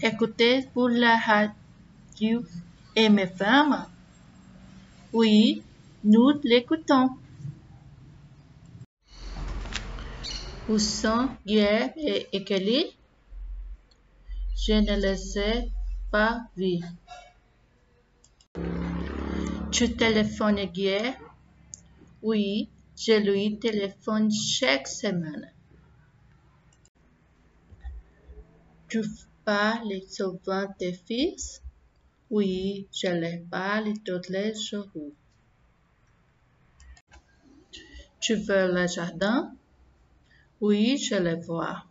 écoutez pour la radio FM Oui, nous l'écoutons. Où sont Pierre et Écali Je ne les ai pas vus. Tu téléphones Guerre? Oui, je lui téléphone chaque semaine. Parles souvent tes fils? Oui, je les parle tous les jours. Tu veux le jardin? Oui, je le vois.